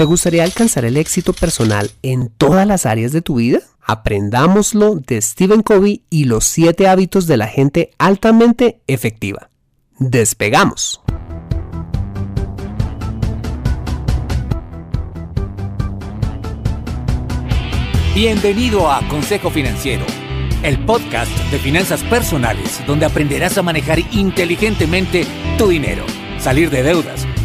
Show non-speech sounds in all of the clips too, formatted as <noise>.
¿Te gustaría alcanzar el éxito personal en todas las áreas de tu vida? Aprendámoslo de Stephen Covey y los 7 hábitos de la gente altamente efectiva. Despegamos. Bienvenido a Consejo Financiero, el podcast de finanzas personales donde aprenderás a manejar inteligentemente tu dinero, salir de deudas,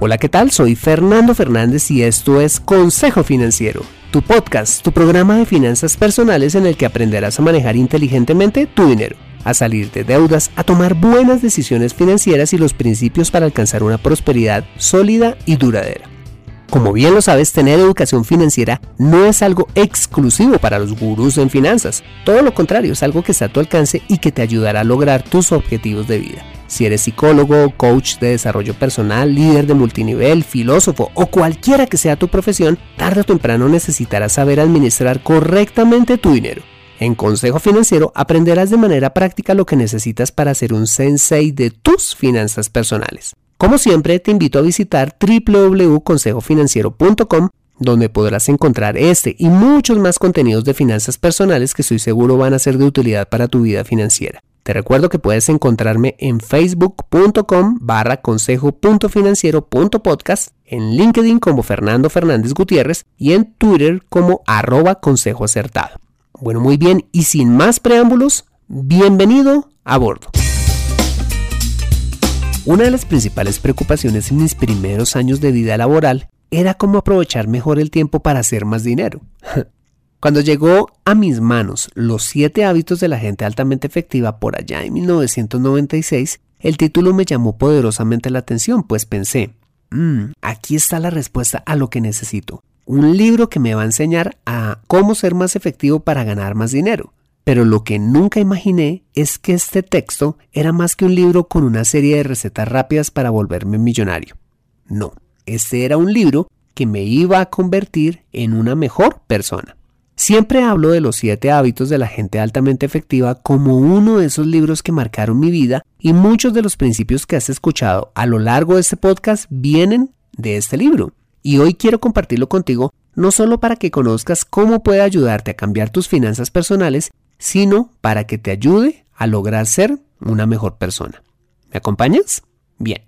Hola, ¿qué tal? Soy Fernando Fernández y esto es Consejo Financiero, tu podcast, tu programa de finanzas personales en el que aprenderás a manejar inteligentemente tu dinero, a salir de deudas, a tomar buenas decisiones financieras y los principios para alcanzar una prosperidad sólida y duradera. Como bien lo sabes, tener educación financiera no es algo exclusivo para los gurús en finanzas. Todo lo contrario, es algo que está a tu alcance y que te ayudará a lograr tus objetivos de vida. Si eres psicólogo, coach de desarrollo personal, líder de multinivel, filósofo o cualquiera que sea tu profesión, tarde o temprano necesitarás saber administrar correctamente tu dinero. En Consejo Financiero aprenderás de manera práctica lo que necesitas para ser un sensei de tus finanzas personales. Como siempre, te invito a visitar www.consejofinanciero.com donde podrás encontrar este y muchos más contenidos de finanzas personales que estoy seguro van a ser de utilidad para tu vida financiera. Te recuerdo que puedes encontrarme en facebook.com barra en LinkedIn como Fernando Fernández Gutiérrez y en Twitter como arroba. Bueno, muy bien, y sin más preámbulos, bienvenido a bordo. Una de las principales preocupaciones en mis primeros años de vida laboral era cómo aprovechar mejor el tiempo para hacer más dinero. <laughs> Cuando llegó a mis manos Los siete hábitos de la gente altamente efectiva por allá en 1996, el título me llamó poderosamente la atención, pues pensé, mmm, aquí está la respuesta a lo que necesito. Un libro que me va a enseñar a cómo ser más efectivo para ganar más dinero. Pero lo que nunca imaginé es que este texto era más que un libro con una serie de recetas rápidas para volverme millonario. No, este era un libro que me iba a convertir en una mejor persona. Siempre hablo de los siete hábitos de la gente altamente efectiva como uno de esos libros que marcaron mi vida y muchos de los principios que has escuchado a lo largo de este podcast vienen de este libro. Y hoy quiero compartirlo contigo no solo para que conozcas cómo puede ayudarte a cambiar tus finanzas personales, sino para que te ayude a lograr ser una mejor persona. ¿Me acompañas? Bien.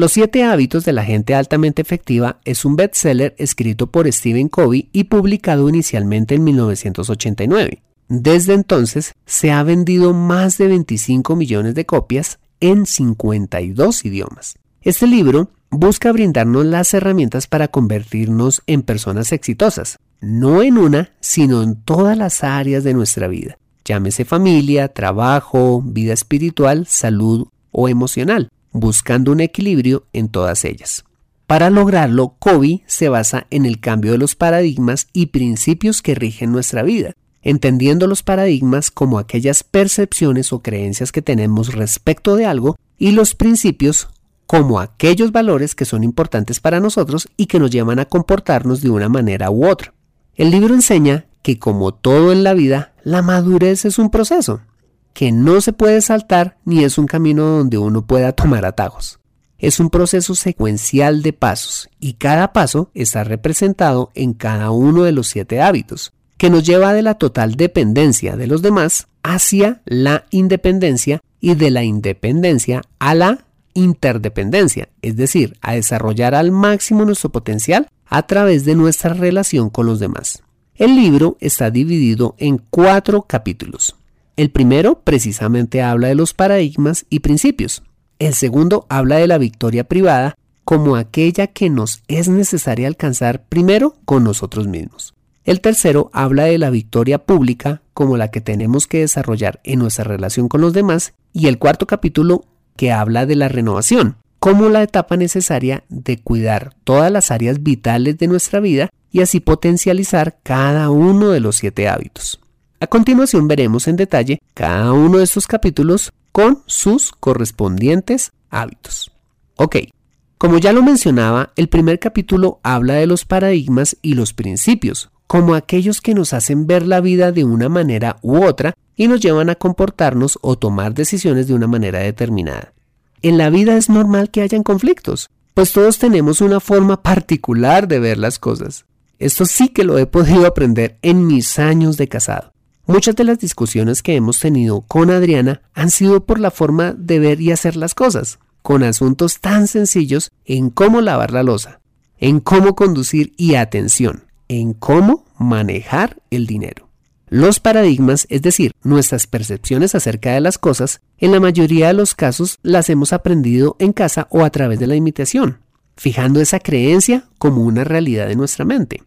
Los siete hábitos de la gente altamente efectiva es un bestseller escrito por Stephen Covey y publicado inicialmente en 1989. Desde entonces se ha vendido más de 25 millones de copias en 52 idiomas. Este libro busca brindarnos las herramientas para convertirnos en personas exitosas, no en una, sino en todas las áreas de nuestra vida, llámese familia, trabajo, vida espiritual, salud o emocional, buscando un equilibrio en todas ellas. Para lograrlo, Covey se basa en el cambio de los paradigmas y principios que rigen nuestra vida, entendiendo los paradigmas como aquellas percepciones o creencias que tenemos respecto de algo y los principios como aquellos valores que son importantes para nosotros y que nos llevan a comportarnos de una manera u otra. El libro enseña que como todo en la vida, la madurez es un proceso, que no se puede saltar ni es un camino donde uno pueda tomar atajos. Es un proceso secuencial de pasos y cada paso está representado en cada uno de los siete hábitos, que nos lleva de la total dependencia de los demás hacia la independencia y de la independencia a la interdependencia, es decir, a desarrollar al máximo nuestro potencial a través de nuestra relación con los demás. El libro está dividido en cuatro capítulos. El primero precisamente habla de los paradigmas y principios. El segundo habla de la victoria privada como aquella que nos es necesaria alcanzar primero con nosotros mismos. El tercero habla de la victoria pública como la que tenemos que desarrollar en nuestra relación con los demás. Y el cuarto capítulo que habla de la renovación como la etapa necesaria de cuidar todas las áreas vitales de nuestra vida y así potencializar cada uno de los siete hábitos. A continuación veremos en detalle cada uno de estos capítulos con sus correspondientes hábitos. Ok, como ya lo mencionaba, el primer capítulo habla de los paradigmas y los principios, como aquellos que nos hacen ver la vida de una manera u otra y nos llevan a comportarnos o tomar decisiones de una manera determinada. En la vida es normal que hayan conflictos, pues todos tenemos una forma particular de ver las cosas. Esto sí que lo he podido aprender en mis años de casado. Muchas de las discusiones que hemos tenido con Adriana han sido por la forma de ver y hacer las cosas, con asuntos tan sencillos en cómo lavar la losa, en cómo conducir y atención, en cómo manejar el dinero. Los paradigmas, es decir, nuestras percepciones acerca de las cosas, en la mayoría de los casos las hemos aprendido en casa o a través de la imitación, fijando esa creencia como una realidad de nuestra mente.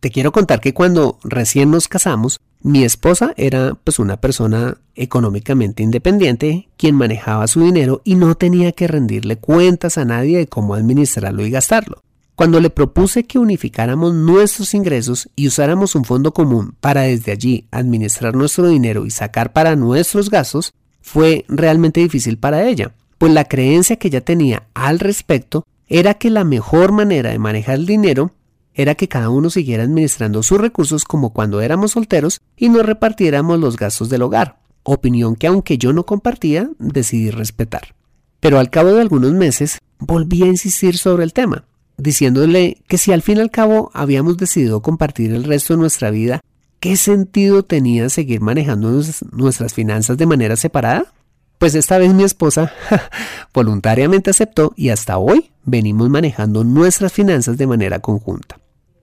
Te quiero contar que cuando recién nos casamos, mi esposa era pues una persona económicamente independiente, quien manejaba su dinero y no tenía que rendirle cuentas a nadie de cómo administrarlo y gastarlo. Cuando le propuse que unificáramos nuestros ingresos y usáramos un fondo común para desde allí administrar nuestro dinero y sacar para nuestros gastos, fue realmente difícil para ella, pues la creencia que ella tenía al respecto era que la mejor manera de manejar el dinero era que cada uno siguiera administrando sus recursos como cuando éramos solteros y no repartiéramos los gastos del hogar, opinión que aunque yo no compartía, decidí respetar. Pero al cabo de algunos meses volví a insistir sobre el tema, diciéndole que si al fin y al cabo habíamos decidido compartir el resto de nuestra vida, ¿qué sentido tenía seguir manejando nuestras finanzas de manera separada? Pues esta vez mi esposa <laughs> voluntariamente aceptó y hasta hoy venimos manejando nuestras finanzas de manera conjunta.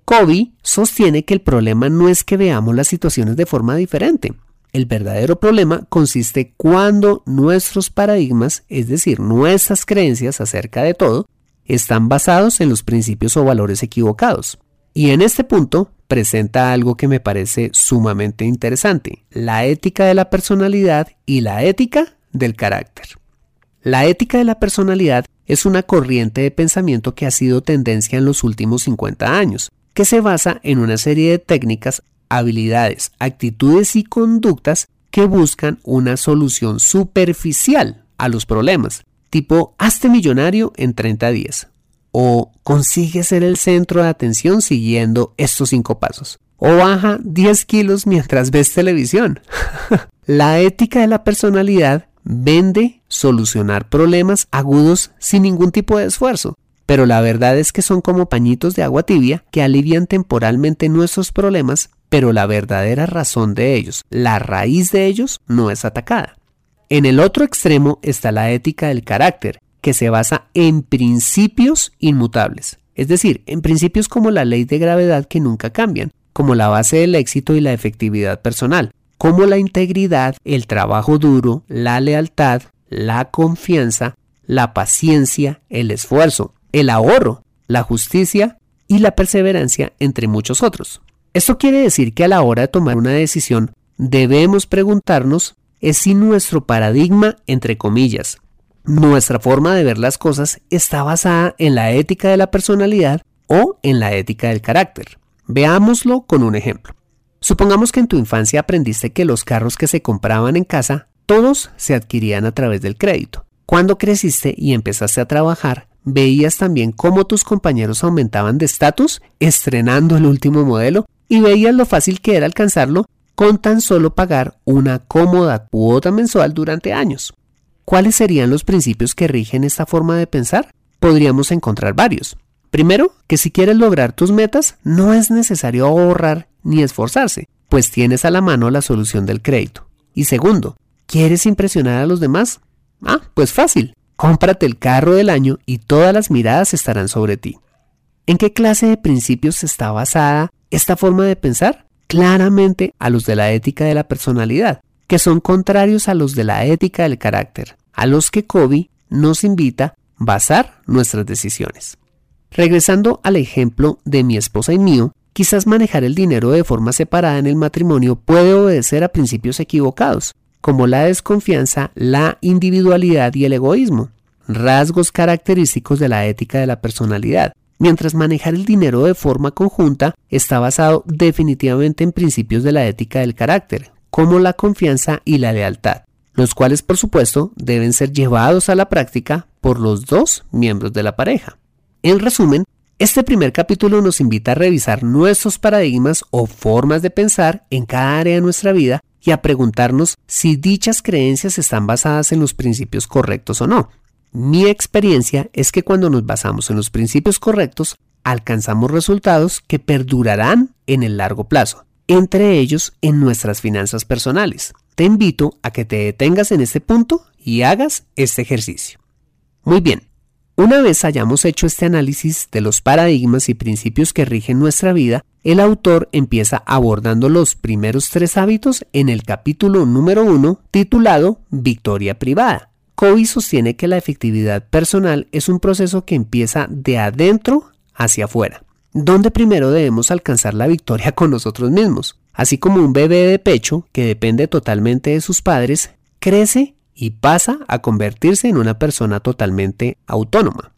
Kobe sostiene que el problema no es que veamos las situaciones de forma diferente. El verdadero problema consiste cuando nuestros paradigmas, es decir, nuestras creencias acerca de todo, están basados en los principios o valores equivocados. Y en este punto presenta algo que me parece sumamente interesante, la ética de la personalidad y la ética del carácter. La ética de la personalidad es una corriente de pensamiento que ha sido tendencia en los últimos 50 años, que se basa en una serie de técnicas, habilidades, actitudes y conductas que buscan una solución superficial a los problemas, tipo hazte millonario en 30 días. O consigue ser el centro de atención siguiendo estos cinco pasos. O baja 10 kilos mientras ves televisión. <laughs> la ética de la personalidad vende solucionar problemas agudos sin ningún tipo de esfuerzo. Pero la verdad es que son como pañitos de agua tibia que alivian temporalmente nuestros problemas, pero la verdadera razón de ellos, la raíz de ellos, no es atacada. En el otro extremo está la ética del carácter, que se basa en principios inmutables, es decir, en principios como la ley de gravedad que nunca cambian, como la base del éxito y la efectividad personal, como la integridad, el trabajo duro, la lealtad, la confianza, la paciencia, el esfuerzo, el ahorro, la justicia y la perseverancia, entre muchos otros. Esto quiere decir que a la hora de tomar una decisión debemos preguntarnos es si nuestro paradigma, entre comillas, nuestra forma de ver las cosas está basada en la ética de la personalidad o en la ética del carácter. Veámoslo con un ejemplo. Supongamos que en tu infancia aprendiste que los carros que se compraban en casa, todos se adquirían a través del crédito. Cuando creciste y empezaste a trabajar, veías también cómo tus compañeros aumentaban de estatus estrenando el último modelo y veías lo fácil que era alcanzarlo con tan solo pagar una cómoda cuota mensual durante años. ¿Cuáles serían los principios que rigen esta forma de pensar? Podríamos encontrar varios. Primero, que si quieres lograr tus metas, no es necesario ahorrar ni esforzarse, pues tienes a la mano la solución del crédito. Y segundo, ¿quieres impresionar a los demás? Ah, pues fácil. Cómprate el carro del año y todas las miradas estarán sobre ti. ¿En qué clase de principios está basada esta forma de pensar? claramente a los de la ética de la personalidad, que son contrarios a los de la ética del carácter, a los que Kobe nos invita a basar nuestras decisiones. Regresando al ejemplo de mi esposa y mío, quizás manejar el dinero de forma separada en el matrimonio puede obedecer a principios equivocados, como la desconfianza, la individualidad y el egoísmo, rasgos característicos de la ética de la personalidad, mientras manejar el dinero de forma conjunta está basado definitivamente en principios de la ética del carácter, como la confianza y la lealtad, los cuales por supuesto deben ser llevados a la práctica por los dos miembros de la pareja. En resumen, este primer capítulo nos invita a revisar nuestros paradigmas o formas de pensar en cada área de nuestra vida y a preguntarnos si dichas creencias están basadas en los principios correctos o no. Mi experiencia es que cuando nos basamos en los principios correctos, alcanzamos resultados que perdurarán en el largo plazo, entre ellos en nuestras finanzas personales. Te invito a que te detengas en este punto y hagas este ejercicio. Muy bien, una vez hayamos hecho este análisis de los paradigmas y principios que rigen nuestra vida, el autor empieza abordando los primeros tres hábitos en el capítulo número uno titulado Victoria privada. Covey sostiene que la efectividad personal es un proceso que empieza de adentro hacia afuera, donde primero debemos alcanzar la victoria con nosotros mismos. Así como un bebé de pecho que depende totalmente de sus padres, crece y pasa a convertirse en una persona totalmente autónoma.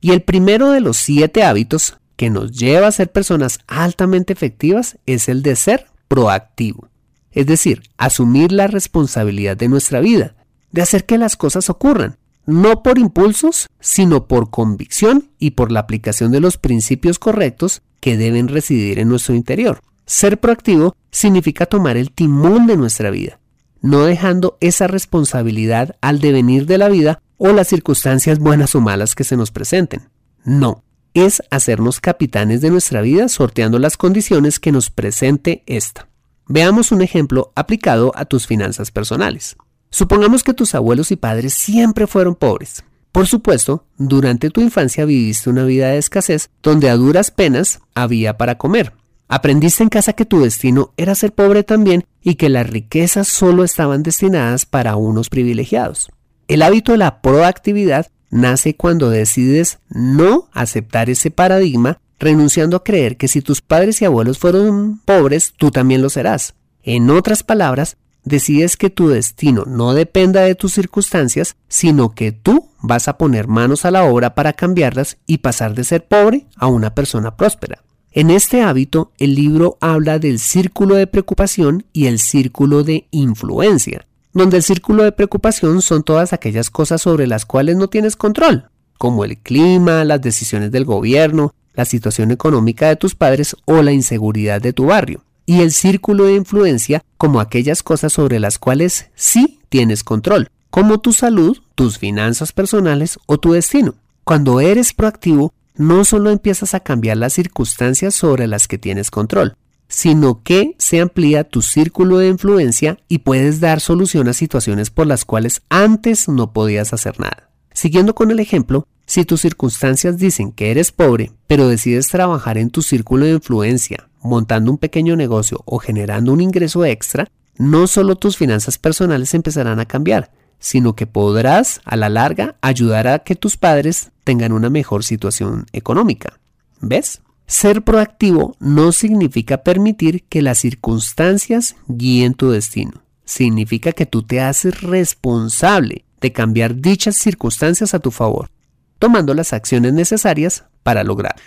Y el primero de los siete hábitos que nos lleva a ser personas altamente efectivas es el de ser proactivo, es decir, asumir la responsabilidad de nuestra vida, de hacer que las cosas ocurran, no por impulsos, sino por convicción y por la aplicación de los principios correctos que deben residir en nuestro interior. Ser proactivo significa tomar el timón de nuestra vida, no dejando esa responsabilidad al devenir de la vida o las circunstancias buenas o malas que se nos presenten. No, es hacernos capitanes de nuestra vida sorteando las condiciones que nos presente esta. Veamos un ejemplo aplicado a tus finanzas personales. Supongamos que tus abuelos y padres siempre fueron pobres. Por supuesto, durante tu infancia viviste una vida de escasez donde a duras penas había para comer. Aprendiste en casa que tu destino era ser pobre también y que las riquezas solo estaban destinadas para unos privilegiados. El hábito de la proactividad nace cuando decides no aceptar ese paradigma, renunciando a creer que si tus padres y abuelos fueron pobres, tú también lo serás. En otras palabras, decides que tu destino no dependa de tus circunstancias, sino que tú vas a poner manos a la obra para cambiarlas y pasar de ser pobre a una persona próspera. En este hábito, el libro habla del círculo de preocupación y el círculo de influencia, donde el círculo de preocupación son todas aquellas cosas sobre las cuales no tienes control, como el clima, las decisiones del gobierno, la situación económica de tus padres o la inseguridad de tu barrio y el círculo de influencia como aquellas cosas sobre las cuales sí tienes control, como tu salud, tus finanzas personales o tu destino. Cuando eres proactivo, no solo empiezas a cambiar las circunstancias sobre las que tienes control, sino que se amplía tu círculo de influencia y puedes dar solución a situaciones por las cuales antes no podías hacer nada. Siguiendo con el ejemplo, si tus circunstancias dicen que eres pobre, pero decides trabajar en tu círculo de influencia, montando un pequeño negocio o generando un ingreso extra, no solo tus finanzas personales empezarán a cambiar, sino que podrás a la larga ayudar a que tus padres tengan una mejor situación económica. ¿Ves? Ser proactivo no significa permitir que las circunstancias guíen tu destino. Significa que tú te haces responsable de cambiar dichas circunstancias a tu favor, tomando las acciones necesarias para lograrlo.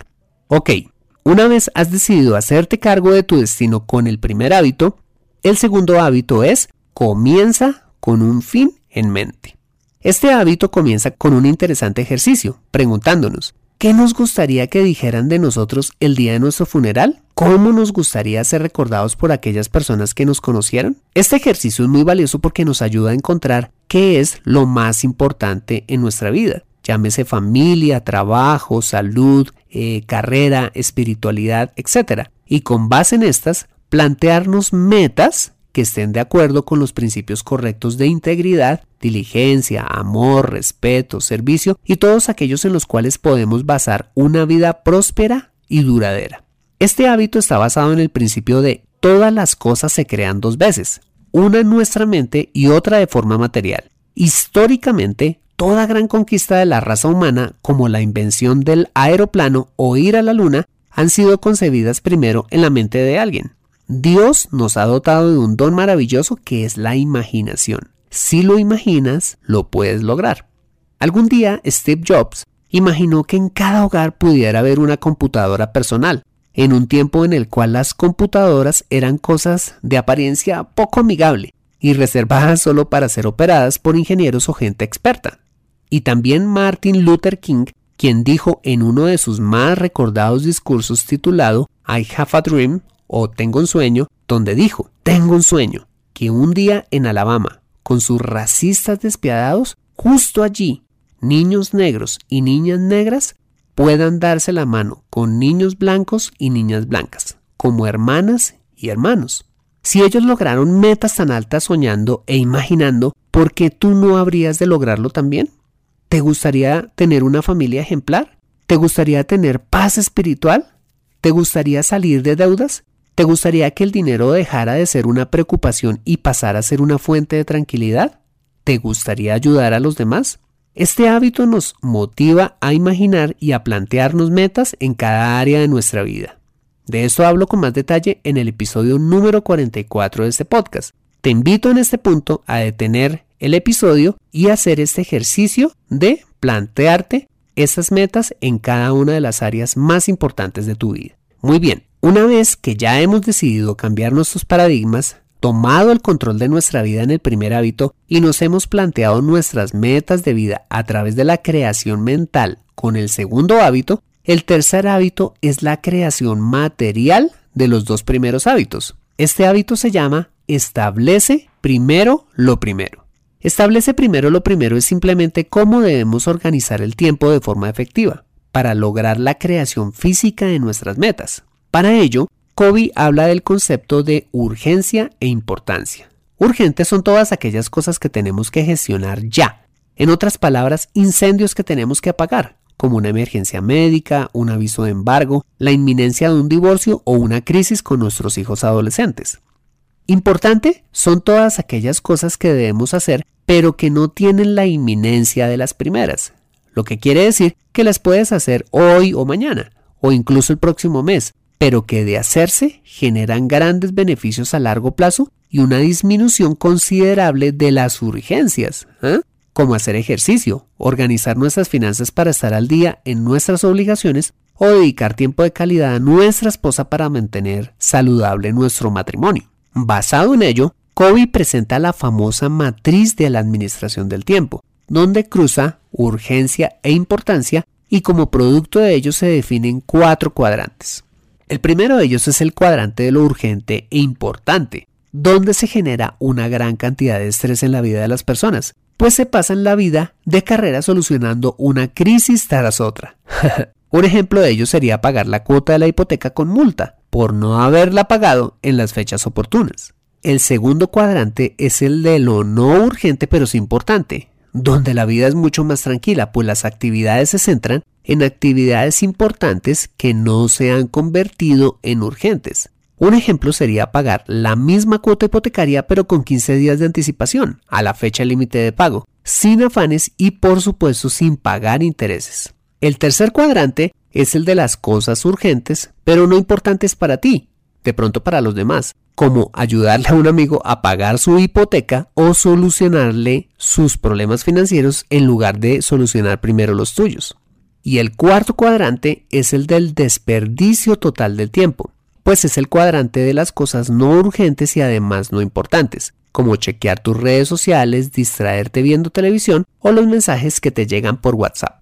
Ok, una vez has decidido hacerte cargo de tu destino con el primer hábito, el segundo hábito es comienza con un fin en mente. Este hábito comienza con un interesante ejercicio, preguntándonos, ¿qué nos gustaría que dijeran de nosotros el día de nuestro funeral? ¿Cómo nos gustaría ser recordados por aquellas personas que nos conocieron? Este ejercicio es muy valioso porque nos ayuda a encontrar qué es lo más importante en nuestra vida llámese familia, trabajo, salud, eh, carrera, espiritualidad, etc. Y con base en estas, plantearnos metas que estén de acuerdo con los principios correctos de integridad, diligencia, amor, respeto, servicio y todos aquellos en los cuales podemos basar una vida próspera y duradera. Este hábito está basado en el principio de todas las cosas se crean dos veces, una en nuestra mente y otra de forma material. Históricamente, toda gran conquista de la raza humana, como la invención del aeroplano o ir a la luna, han sido concebidas primero en la mente de alguien. Dios nos ha dotado de un don maravilloso que es la imaginación. Si lo imaginas, lo puedes lograr. Algún día Steve Jobs imaginó que en cada hogar pudiera haber una computadora personal, en un tiempo en el cual las computadoras eran cosas de apariencia poco amigable y reservadas solo para ser operadas por ingenieros o gente experta. Y también Martin Luther King, quien dijo en uno de sus más recordados discursos titulado I Have a Dream o Tengo un sueño, donde dijo, tengo un sueño, que un día en Alabama, con sus racistas despiadados, justo allí, niños negros y niñas negras puedan darse la mano con niños blancos y niñas blancas, como hermanas y hermanos. Si ellos lograron metas tan altas soñando e imaginando, ¿por qué tú no habrías de lograrlo también? ¿Te gustaría tener una familia ejemplar? ¿Te gustaría tener paz espiritual? ¿Te gustaría salir de deudas? ¿Te gustaría que el dinero dejara de ser una preocupación y pasara a ser una fuente de tranquilidad? ¿Te gustaría ayudar a los demás? Este hábito nos motiva a imaginar y a plantearnos metas en cada área de nuestra vida. De esto hablo con más detalle en el episodio número 44 de este podcast. Te invito en este punto a detener el episodio y hacer este ejercicio de plantearte esas metas en cada una de las áreas más importantes de tu vida. Muy bien, una vez que ya hemos decidido cambiar nuestros paradigmas, tomado el control de nuestra vida en el primer hábito y nos hemos planteado nuestras metas de vida a través de la creación mental con el segundo hábito, el tercer hábito es la creación material de los dos primeros hábitos. Este hábito se llama establece primero lo primero. Establece primero lo primero es simplemente cómo debemos organizar el tiempo de forma efectiva para lograr la creación física de nuestras metas. Para ello, Kobe habla del concepto de urgencia e importancia. Urgentes son todas aquellas cosas que tenemos que gestionar ya. En otras palabras, incendios que tenemos que apagar, como una emergencia médica, un aviso de embargo, la inminencia de un divorcio o una crisis con nuestros hijos adolescentes. Importante son todas aquellas cosas que debemos hacer, pero que no tienen la inminencia de las primeras. Lo que quiere decir que las puedes hacer hoy o mañana, o incluso el próximo mes, pero que de hacerse generan grandes beneficios a largo plazo y una disminución considerable de las urgencias, ¿eh? como hacer ejercicio, organizar nuestras finanzas para estar al día en nuestras obligaciones o dedicar tiempo de calidad a nuestra esposa para mantener saludable nuestro matrimonio. Basado en ello, Covey presenta la famosa matriz de la administración del tiempo, donde cruza urgencia e importancia y como producto de ello se definen cuatro cuadrantes. El primero de ellos es el cuadrante de lo urgente e importante, donde se genera una gran cantidad de estrés en la vida de las personas, pues se pasan la vida de carrera solucionando una crisis tras otra. <laughs> Un ejemplo de ello sería pagar la cuota de la hipoteca con multa, por no haberla pagado en las fechas oportunas. El segundo cuadrante es el de lo no urgente pero sí importante, donde la vida es mucho más tranquila, pues las actividades se centran en actividades importantes que no se han convertido en urgentes. Un ejemplo sería pagar la misma cuota hipotecaria pero con 15 días de anticipación a la fecha límite de pago, sin afanes y por supuesto sin pagar intereses. El tercer cuadrante es el de las cosas urgentes pero no importantes para ti, de pronto para los demás, como ayudarle a un amigo a pagar su hipoteca o solucionarle sus problemas financieros en lugar de solucionar primero los tuyos. Y el cuarto cuadrante es el del desperdicio total del tiempo, pues es el cuadrante de las cosas no urgentes y además no importantes, como chequear tus redes sociales, distraerte viendo televisión o los mensajes que te llegan por WhatsApp.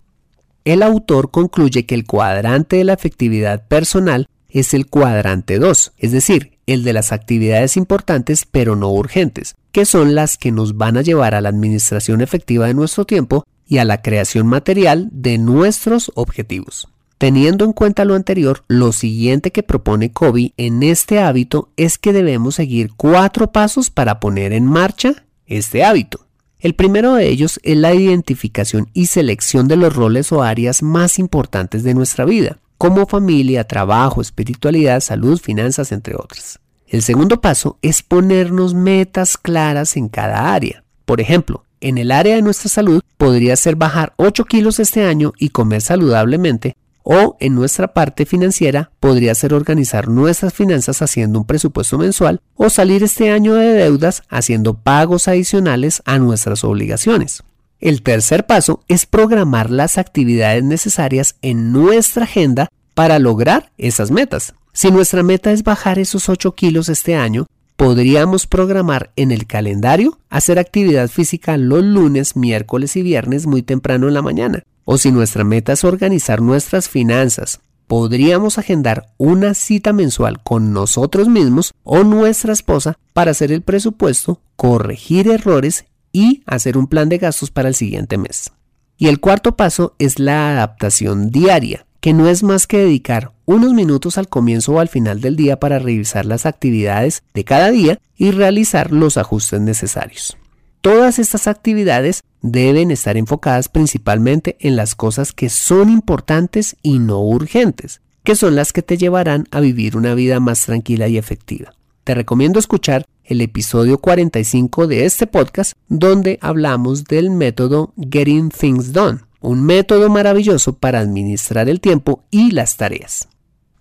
El autor concluye que el cuadrante de la efectividad personal es el cuadrante 2, es decir, el de las actividades importantes pero no urgentes, que son las que nos van a llevar a la administración efectiva de nuestro tiempo y a la creación material de nuestros objetivos. Teniendo en cuenta lo anterior, lo siguiente que propone Kobe en este hábito es que debemos seguir cuatro pasos para poner en marcha este hábito. El primero de ellos es la identificación y selección de los roles o áreas más importantes de nuestra vida como familia, trabajo, espiritualidad, salud, finanzas, entre otras. El segundo paso es ponernos metas claras en cada área. Por ejemplo, en el área de nuestra salud podría ser bajar 8 kilos este año y comer saludablemente, o en nuestra parte financiera podría ser organizar nuestras finanzas haciendo un presupuesto mensual o salir este año de deudas haciendo pagos adicionales a nuestras obligaciones. El tercer paso es programar las actividades necesarias en nuestra agenda para lograr esas metas. Si nuestra meta es bajar esos 8 kilos este año, podríamos programar en el calendario hacer actividad física los lunes, miércoles y viernes muy temprano en la mañana. O si nuestra meta es organizar nuestras finanzas, podríamos agendar una cita mensual con nosotros mismos o nuestra esposa para hacer el presupuesto, corregir errores y hacer un plan de gastos para el siguiente mes. Y el cuarto paso es la adaptación diaria, que no es más que dedicar unos minutos al comienzo o al final del día para revisar las actividades de cada día y realizar los ajustes necesarios. Todas estas actividades deben estar enfocadas principalmente en las cosas que son importantes y no urgentes, que son las que te llevarán a vivir una vida más tranquila y efectiva. Te recomiendo escuchar el episodio 45 de este podcast donde hablamos del método Getting Things Done, un método maravilloso para administrar el tiempo y las tareas.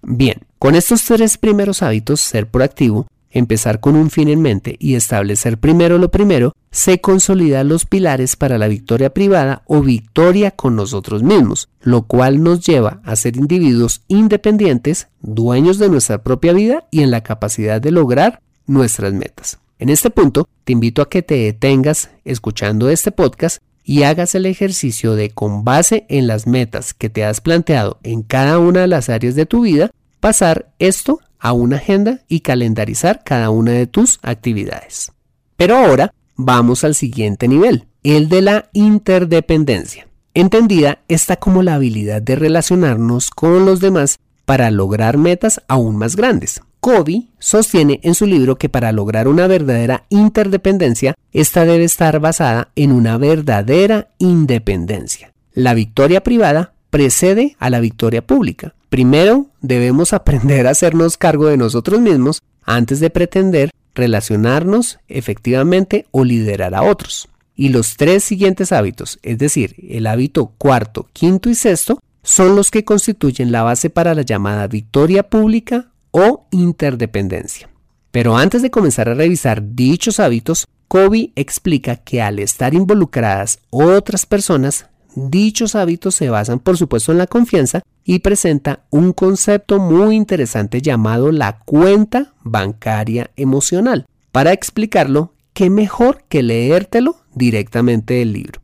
Bien, con estos tres primeros hábitos, ser proactivo, empezar con un fin en mente y establecer primero lo primero, se consolidan los pilares para la victoria privada o victoria con nosotros mismos, lo cual nos lleva a ser individuos independientes, dueños de nuestra propia vida y en la capacidad de lograr nuestras metas. En este punto, te invito a que te detengas escuchando este podcast y hagas el ejercicio de con base en las metas que te has planteado en cada una de las áreas de tu vida, pasar esto a una agenda y calendarizar cada una de tus actividades. Pero ahora vamos al siguiente nivel, el de la interdependencia. Entendida esta como la habilidad de relacionarnos con los demás para lograr metas aún más grandes. Covey sostiene en su libro que para lograr una verdadera interdependencia, esta debe estar basada en una verdadera independencia. La victoria privada precede a la victoria pública. Primero debemos <laughs> aprender a hacernos cargo de nosotros mismos antes de pretender relacionarnos efectivamente o liderar a otros. Y los tres siguientes hábitos, es decir, el hábito cuarto, quinto y sexto, son los que constituyen la base para la llamada victoria pública o interdependencia. Pero antes de comenzar a revisar dichos hábitos, Kobe explica que al estar involucradas otras personas, dichos hábitos se basan por supuesto en la confianza y presenta un concepto muy interesante llamado la cuenta bancaria emocional. Para explicarlo, qué mejor que leértelo directamente del libro.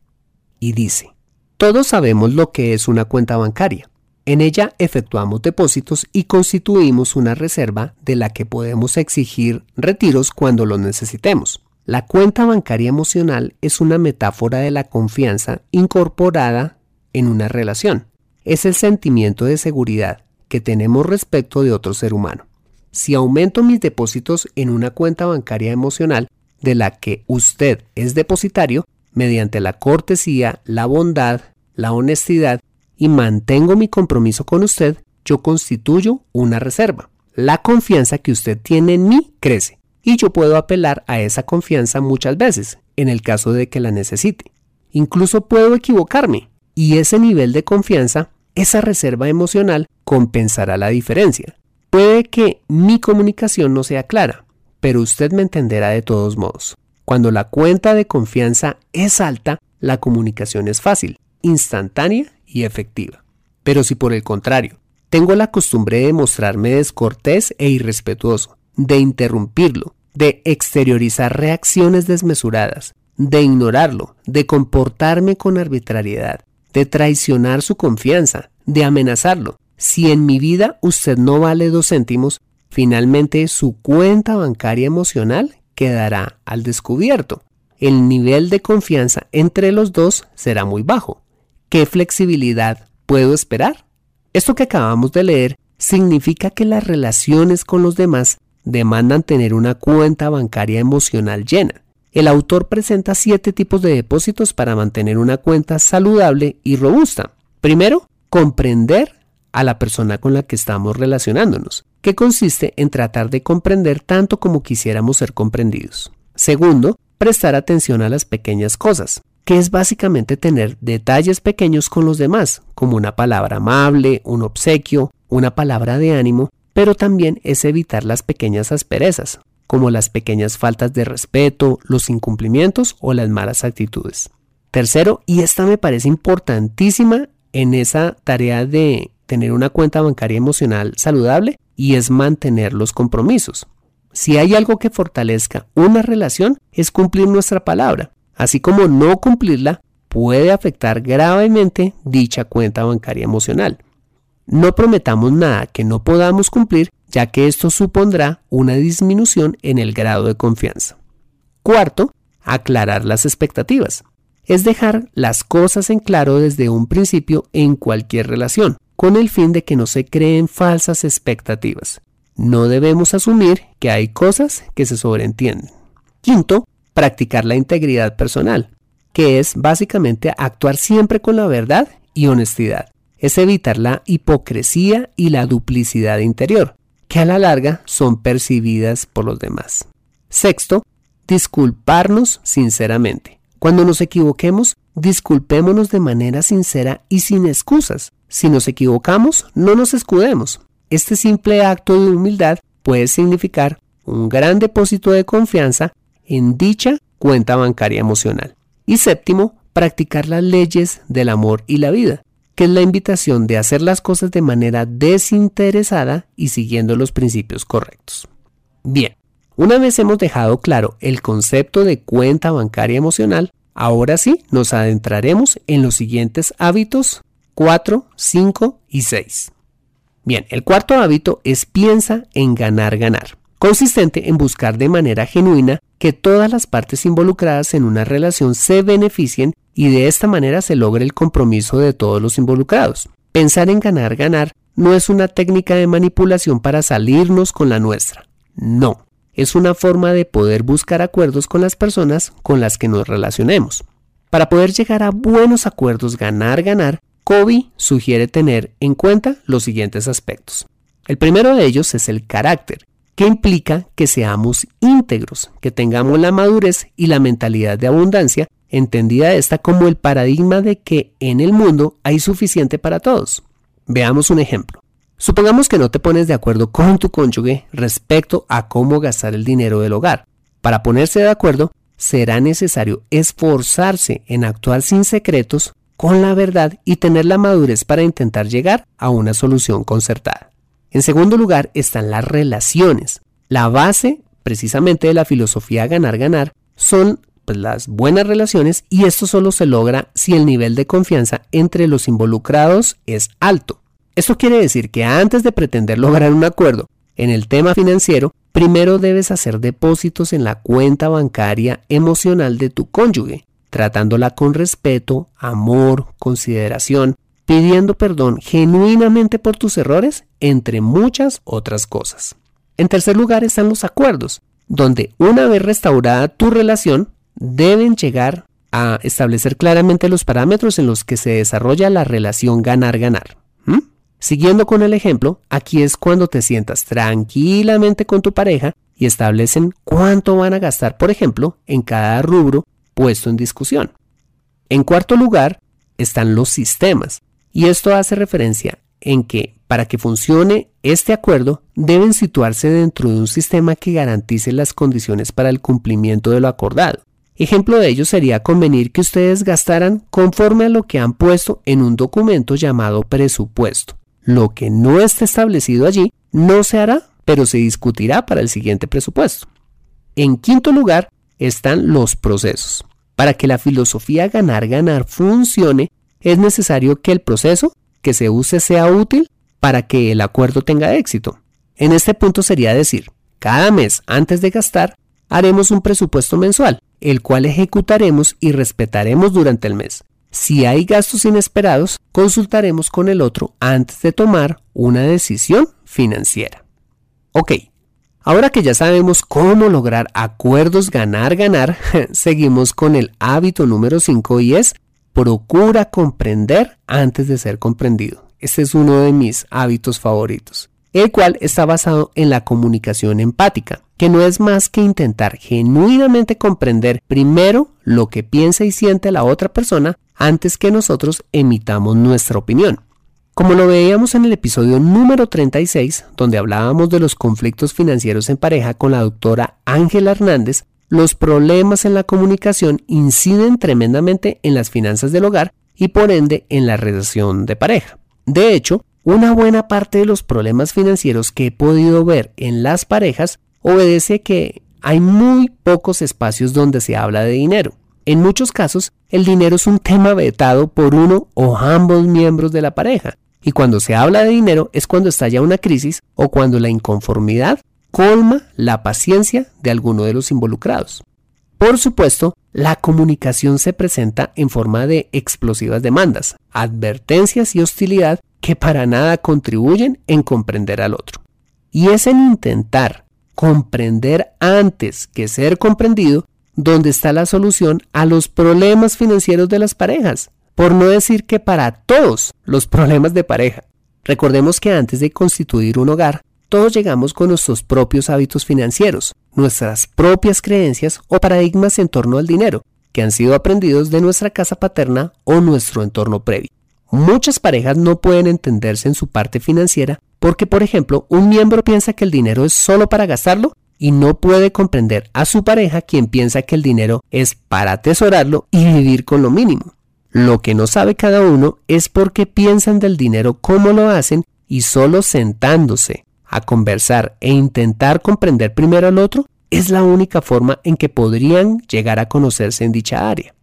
Y dice, todos sabemos lo que es una cuenta bancaria. En ella efectuamos depósitos y constituimos una reserva de la que podemos exigir retiros cuando los necesitemos. La cuenta bancaria emocional es una metáfora de la confianza incorporada en una relación es el sentimiento de seguridad que tenemos respecto de otro ser humano. Si aumento mis depósitos en una cuenta bancaria emocional de la que usted es depositario, mediante la cortesía, la bondad, la honestidad y mantengo mi compromiso con usted, yo constituyo una reserva. La confianza que usted tiene en mí crece y yo puedo apelar a esa confianza muchas veces, en el caso de que la necesite. Incluso puedo equivocarme y ese nivel de confianza esa reserva emocional compensará la diferencia. Puede que mi comunicación no sea clara, pero usted me entenderá de todos modos. Cuando la cuenta de confianza es alta, la comunicación es fácil, instantánea y efectiva. Pero si por el contrario, tengo la costumbre de mostrarme descortés e irrespetuoso, de interrumpirlo, de exteriorizar reacciones desmesuradas, de ignorarlo, de comportarme con arbitrariedad, de traicionar su confianza, de amenazarlo. Si en mi vida usted no vale dos céntimos, finalmente su cuenta bancaria emocional quedará al descubierto. El nivel de confianza entre los dos será muy bajo. ¿Qué flexibilidad puedo esperar? Esto que acabamos de leer significa que las relaciones con los demás demandan tener una cuenta bancaria emocional llena. El autor presenta siete tipos de depósitos para mantener una cuenta saludable y robusta. Primero, comprender a la persona con la que estamos relacionándonos, que consiste en tratar de comprender tanto como quisiéramos ser comprendidos. Segundo, prestar atención a las pequeñas cosas, que es básicamente tener detalles pequeños con los demás, como una palabra amable, un obsequio, una palabra de ánimo, pero también es evitar las pequeñas asperezas, como las pequeñas faltas de respeto, los incumplimientos o las malas actitudes. Tercero, y esta me parece importantísima en esa tarea de tener una cuenta bancaria emocional saludable, y es mantener los compromisos. Si hay algo que fortalezca una relación, es cumplir nuestra palabra, así como no cumplirla puede afectar gravemente dicha cuenta bancaria emocional. No prometamos nada que no podamos cumplir, ya que esto supondrá una disminución en el grado de confianza. Cuarto, aclarar las expectativas. Es dejar las cosas en claro desde un principio en cualquier relación, con el fin de que no se creen falsas expectativas. No debemos asumir que hay cosas que se sobreentienden. Quinto, practicar la integridad personal, que es básicamente actuar siempre con la verdad y honestidad. Es evitar la hipocresía y la duplicidad interior, que a la larga son percibidas por los demás. Sexto, disculparnos sinceramente. Cuando nos equivoquemos, disculpémonos de manera sincera y sin excusas. Si nos equivocamos, no nos escudemos. Este simple acto de humildad puede significar un gran depósito de confianza en dicha cuenta bancaria emocional. Y séptimo, practicar las leyes del amor y la vida, que es la invitación de hacer las cosas de manera desinteresada y siguiendo los principios correctos. Bien, una vez hemos dejado claro el concepto de cuenta bancaria emocional, ahora sí nos adentraremos en los siguientes hábitos 4, 5 y 6. Bien, el cuarto hábito es piensa en ganar, ganar, consistente en buscar de manera genuina que todas las partes involucradas en una relación se beneficien y de esta manera se logre el compromiso de todos los involucrados. Pensar en ganar, ganar no es una técnica de manipulación para salirnos con la nuestra. No, es una forma de poder buscar acuerdos con las personas con las que nos relacionemos. Para poder llegar a buenos acuerdos ganar, ganar, Kobe sugiere tener en cuenta los siguientes aspectos. El primero de ellos es el carácter, que implica que seamos íntegros, que tengamos la madurez y la mentalidad de abundancia, entendida esta como el paradigma de que en el mundo hay suficiente para todos. Veamos un ejemplo. Supongamos que no te pones de acuerdo con tu cónyuge respecto a cómo gastar el dinero del hogar. Para ponerse de acuerdo, será necesario esforzarse en actuar sin secretos con la verdad y tener la madurez para intentar llegar a una solución concertada. En segundo lugar están las relaciones. La base precisamente de la filosofía ganar-ganar son pues, las buenas relaciones y esto solo se logra si el nivel de confianza entre los involucrados es alto. Esto quiere decir que antes de pretender lograr un acuerdo en el tema financiero, primero debes hacer depósitos en la cuenta bancaria emocional de tu cónyuge tratándola con respeto, amor, consideración, pidiendo perdón genuinamente por tus errores, entre muchas otras cosas. En tercer lugar están los acuerdos, donde una vez restaurada tu relación, deben llegar a establecer claramente los parámetros en los que se desarrolla la relación ganar-ganar. Siguiendo con el ejemplo, aquí es cuando te sientas tranquilamente con tu pareja y establecen cuánto van a gastar, por ejemplo, en cada rubro puesto en discusión. En cuarto lugar están los sistemas, y esto hace referencia en que para que funcione este acuerdo deben situarse dentro de un sistema que garantice las condiciones para el cumplimiento de lo acordado. Ejemplo de ello sería convenir que ustedes gastaran conforme a lo que han puesto en un documento llamado presupuesto. Lo que no esté establecido allí no se hará, pero se discutirá para el siguiente presupuesto. En quinto lugar están los procesos. Para que la filosofía ganar-ganar funcione, es necesario que el proceso que se use sea útil para que el acuerdo tenga éxito. En este punto sería decir, cada mes antes de gastar, haremos un presupuesto mensual, el cual ejecutaremos y respetaremos durante el mes. Si hay gastos inesperados, consultaremos con el otro antes de tomar una decisión financiera. Ok, Ahora que ya sabemos cómo lograr acuerdos ganar-ganar, <laughs> seguimos con el hábito número 5 y es procura comprender antes de ser comprendido. Este es uno de mis hábitos favoritos, el cual está basado en la comunicación empática, que no es más que intentar genuinamente comprender primero lo que piensa y siente la otra persona antes que nosotros emitamos nuestra opinión. Como lo veíamos en el episodio número 36, donde hablábamos de los conflictos financieros en pareja con la doctora Ángela Hernández, los problemas en la comunicación inciden tremendamente en las finanzas del hogar y por ende en la relación de pareja. De hecho, una buena parte de los problemas financieros que he podido ver en las parejas obedece que hay muy pocos espacios donde se habla de dinero. En muchos casos, el dinero es un tema vetado por uno o ambos miembros de la pareja. Y cuando se habla de dinero es cuando estalla una crisis o cuando la inconformidad colma la paciencia de alguno de los involucrados. Por supuesto, la comunicación se presenta en forma de explosivas demandas, advertencias y hostilidad que para nada contribuyen en comprender al otro. Y es en intentar comprender antes que ser comprendido donde está la solución a los problemas financieros de las parejas, por no decir que para todos los problemas de pareja. Recordemos que antes de constituir un hogar, todos llegamos con nuestros propios hábitos financieros, nuestras propias creencias o paradigmas en torno al dinero, que han sido aprendidos de nuestra casa paterna o nuestro entorno previo. Muchas parejas no pueden entenderse en su parte financiera porque, por ejemplo, un miembro piensa que el dinero es solo para gastarlo y no puede comprender a su pareja quien piensa que el dinero es para atesorarlo y vivir con lo mínimo. Lo que no sabe cada uno es por qué piensan del dinero como lo hacen y solo sentándose a conversar e intentar comprender primero al otro es la única forma en que podrían llegar a conocerse en dicha área.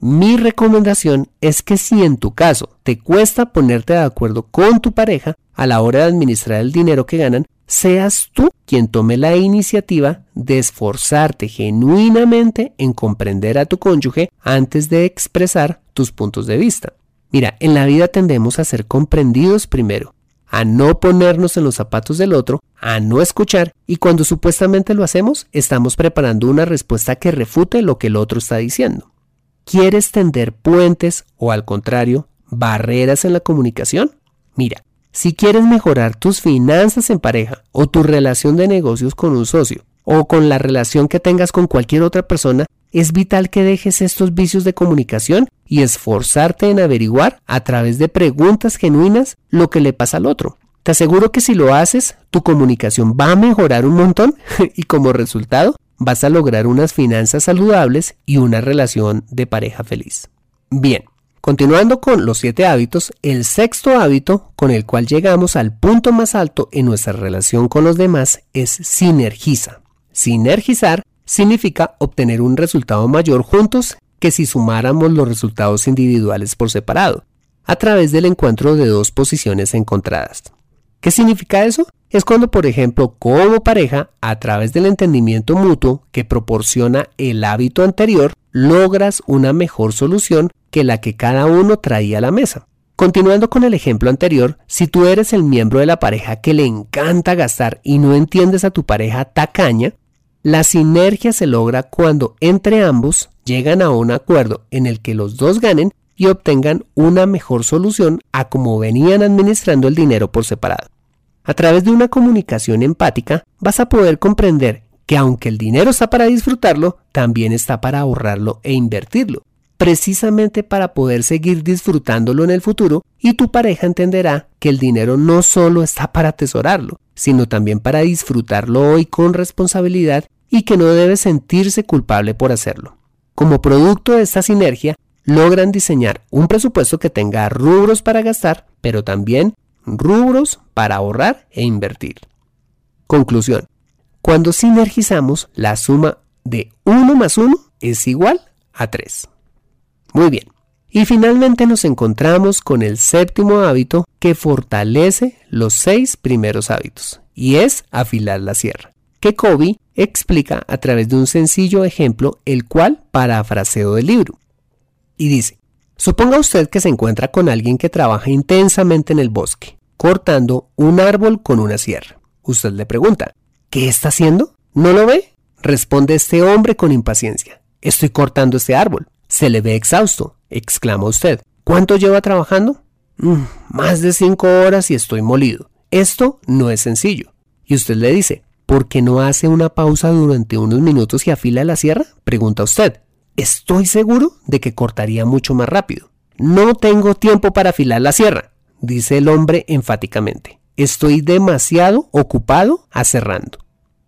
Mi recomendación es que si en tu caso te cuesta ponerte de acuerdo con tu pareja a la hora de administrar el dinero que ganan, seas tú quien tome la iniciativa de esforzarte genuinamente en comprender a tu cónyuge antes de expresar tus puntos de vista. Mira, en la vida tendemos a ser comprendidos primero, a no ponernos en los zapatos del otro, a no escuchar y cuando supuestamente lo hacemos, estamos preparando una respuesta que refute lo que el otro está diciendo. ¿Quieres tender puentes o al contrario, barreras en la comunicación? Mira, si quieres mejorar tus finanzas en pareja o tu relación de negocios con un socio o con la relación que tengas con cualquier otra persona, es vital que dejes estos vicios de comunicación y esforzarte en averiguar a través de preguntas genuinas lo que le pasa al otro. Te aseguro que si lo haces, tu comunicación va a mejorar un montón <laughs> y como resultado vas a lograr unas finanzas saludables y una relación de pareja feliz. Bien, continuando con los siete hábitos, el sexto hábito con el cual llegamos al punto más alto en nuestra relación con los demás es sinergiza. Sinergizar significa obtener un resultado mayor juntos que si sumáramos los resultados individuales por separado, a través del encuentro de dos posiciones encontradas. ¿Qué significa eso? Es cuando, por ejemplo, como pareja, a través del entendimiento mutuo que proporciona el hábito anterior, logras una mejor solución que la que cada uno traía a la mesa. Continuando con el ejemplo anterior, si tú eres el miembro de la pareja que le encanta gastar y no entiendes a tu pareja tacaña, la sinergia se logra cuando entre ambos llegan a un acuerdo en el que los dos ganen y obtengan una mejor solución a como venían administrando el dinero por separado. A través de una comunicación empática vas a poder comprender que aunque el dinero está para disfrutarlo, también está para ahorrarlo e invertirlo, precisamente para poder seguir disfrutándolo en el futuro y tu pareja entenderá que el dinero no solo está para atesorarlo, sino también para disfrutarlo hoy con responsabilidad y que no debe sentirse culpable por hacerlo. Como producto de esta sinergia, logran diseñar un presupuesto que tenga rubros para gastar, pero también rubros para ahorrar e invertir. Conclusión. Cuando sinergizamos, la suma de 1 más 1 es igual a 3. Muy bien. Y finalmente nos encontramos con el séptimo hábito que fortalece los seis primeros hábitos, y es afilar la sierra, que Kobe explica a través de un sencillo ejemplo, el cual parafraseo del libro y dice, suponga usted que se encuentra con alguien que trabaja intensamente en el bosque, cortando un árbol con una sierra. Usted le pregunta, ¿qué está haciendo? ¿No lo ve? Responde este hombre con impaciencia. Estoy cortando este árbol. Se le ve exhausto, exclama usted. ¿Cuánto lleva trabajando? Mm, más de cinco horas y estoy molido. Esto no es sencillo. Y usted le dice, ¿por qué no hace una pausa durante unos minutos y afila la sierra? Pregunta usted. Estoy seguro de que cortaría mucho más rápido. No tengo tiempo para afilar la sierra, dice el hombre enfáticamente. Estoy demasiado ocupado aserrando.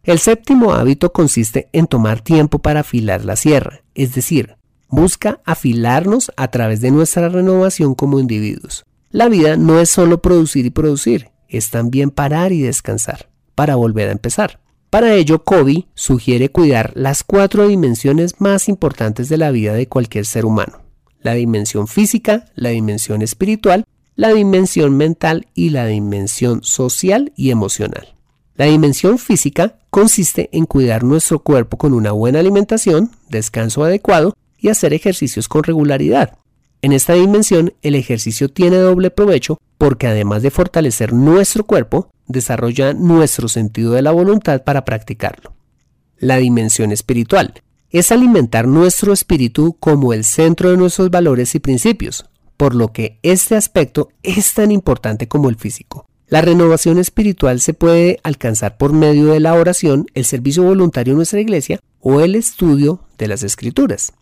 El séptimo hábito consiste en tomar tiempo para afilar la sierra, es decir, busca afilarnos a través de nuestra renovación como individuos. La vida no es solo producir y producir, es también parar y descansar, para volver a empezar. Para ello, Kobe sugiere cuidar las cuatro dimensiones más importantes de la vida de cualquier ser humano. La dimensión física, la dimensión espiritual, la dimensión mental y la dimensión social y emocional. La dimensión física consiste en cuidar nuestro cuerpo con una buena alimentación, descanso adecuado y hacer ejercicios con regularidad. En esta dimensión, el ejercicio tiene doble provecho porque además de fortalecer nuestro cuerpo, desarrolla nuestro sentido de la voluntad para practicarlo. La dimensión espiritual es alimentar nuestro espíritu como el centro de nuestros valores y principios, por lo que este aspecto es tan importante como el físico. La renovación espiritual se puede alcanzar por medio de la oración, el servicio voluntario en nuestra iglesia o el estudio de las escrituras.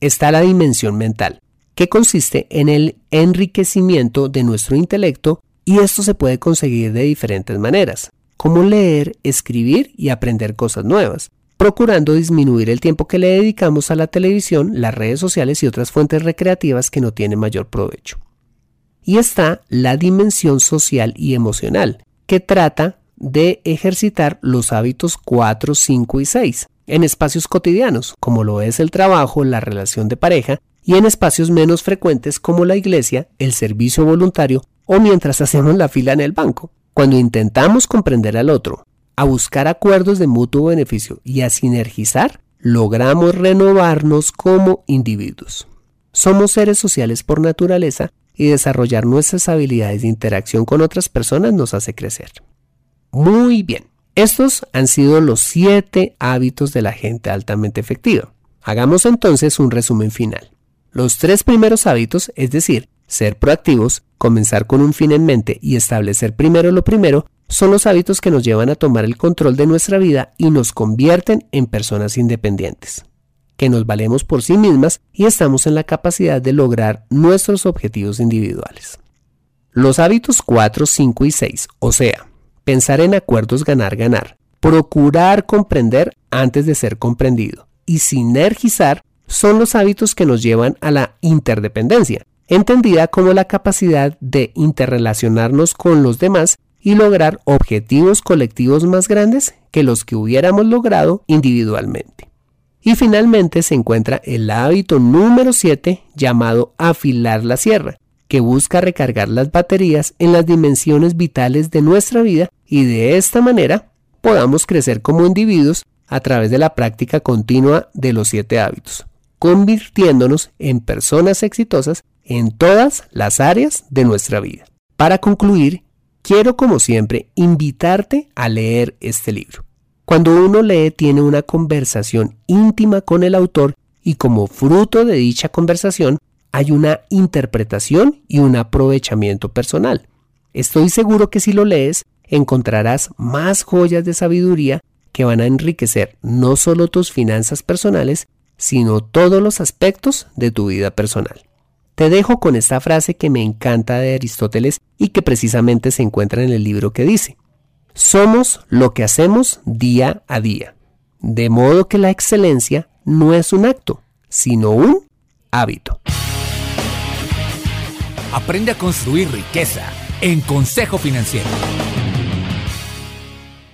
Está la dimensión mental, que consiste en el enriquecimiento de nuestro intelecto y esto se puede conseguir de diferentes maneras, como leer, escribir y aprender cosas nuevas, procurando disminuir el tiempo que le dedicamos a la televisión, las redes sociales y otras fuentes recreativas que no tienen mayor provecho. Y está la dimensión social y emocional, que trata de ejercitar los hábitos 4, 5 y 6 en espacios cotidianos, como lo es el trabajo, la relación de pareja y en espacios menos frecuentes como la iglesia, el servicio voluntario o mientras hacemos la fila en el banco. Cuando intentamos comprender al otro, a buscar acuerdos de mutuo beneficio y a sinergizar, logramos renovarnos como individuos. Somos seres sociales por naturaleza y desarrollar nuestras habilidades de interacción con otras personas nos hace crecer. Muy bien, estos han sido los siete hábitos de la gente altamente efectiva. Hagamos entonces un resumen final. Los tres primeros hábitos, es decir, ser proactivos, comenzar con un fin en mente y establecer primero lo primero, son los hábitos que nos llevan a tomar el control de nuestra vida y nos convierten en personas independientes, que nos valemos por sí mismas y estamos en la capacidad de lograr nuestros objetivos individuales. Los hábitos 4, 5 y 6, o sea, pensar en acuerdos ganar-ganar, procurar comprender antes de ser comprendido y sinergizar son los hábitos que nos llevan a la interdependencia, entendida como la capacidad de interrelacionarnos con los demás y lograr objetivos colectivos más grandes que los que hubiéramos logrado individualmente. Y finalmente se encuentra el hábito número 7 llamado afilar la sierra, que busca recargar las baterías en las dimensiones vitales de nuestra vida y de esta manera podamos crecer como individuos a través de la práctica continua de los siete hábitos, convirtiéndonos en personas exitosas en todas las áreas de nuestra vida. Para concluir, quiero como siempre invitarte a leer este libro. Cuando uno lee tiene una conversación íntima con el autor y como fruto de dicha conversación hay una interpretación y un aprovechamiento personal. Estoy seguro que si lo lees encontrarás más joyas de sabiduría que van a enriquecer no solo tus finanzas personales, sino todos los aspectos de tu vida personal. Te dejo con esta frase que me encanta de Aristóteles y que precisamente se encuentra en el libro que dice, somos lo que hacemos día a día, de modo que la excelencia no es un acto, sino un hábito. Aprende a construir riqueza en Consejo Financiero.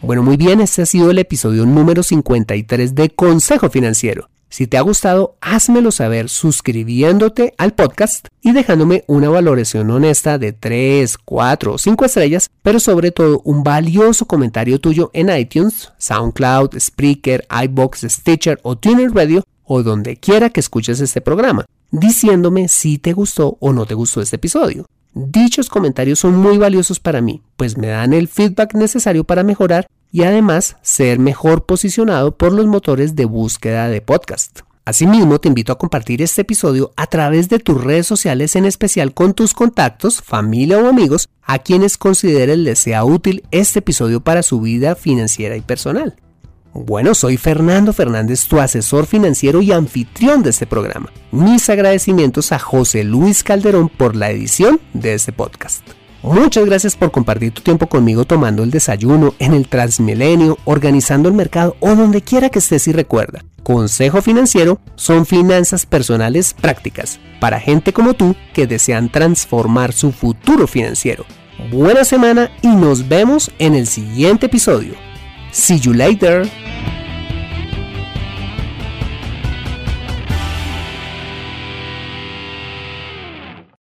Bueno, muy bien, este ha sido el episodio número 53 de Consejo Financiero. Si te ha gustado, házmelo saber suscribiéndote al podcast y dejándome una valoración honesta de 3, 4 o 5 estrellas, pero sobre todo un valioso comentario tuyo en iTunes, SoundCloud, Spreaker, iBox, Stitcher o Tuner Radio o donde quiera que escuches este programa, diciéndome si te gustó o no te gustó este episodio. Dichos comentarios son muy valiosos para mí, pues me dan el feedback necesario para mejorar y además ser mejor posicionado por los motores de búsqueda de podcast. Asimismo, te invito a compartir este episodio a través de tus redes sociales, en especial con tus contactos, familia o amigos, a quienes consideres les sea útil este episodio para su vida financiera y personal. Bueno, soy Fernando Fernández, tu asesor financiero y anfitrión de este programa. Mis agradecimientos a José Luis Calderón por la edición de este podcast. Muchas gracias por compartir tu tiempo conmigo tomando el desayuno, en el Transmilenio, organizando el mercado o donde quiera que estés y recuerda. Consejo Financiero son finanzas personales prácticas para gente como tú que desean transformar su futuro financiero. Buena semana y nos vemos en el siguiente episodio. See you later!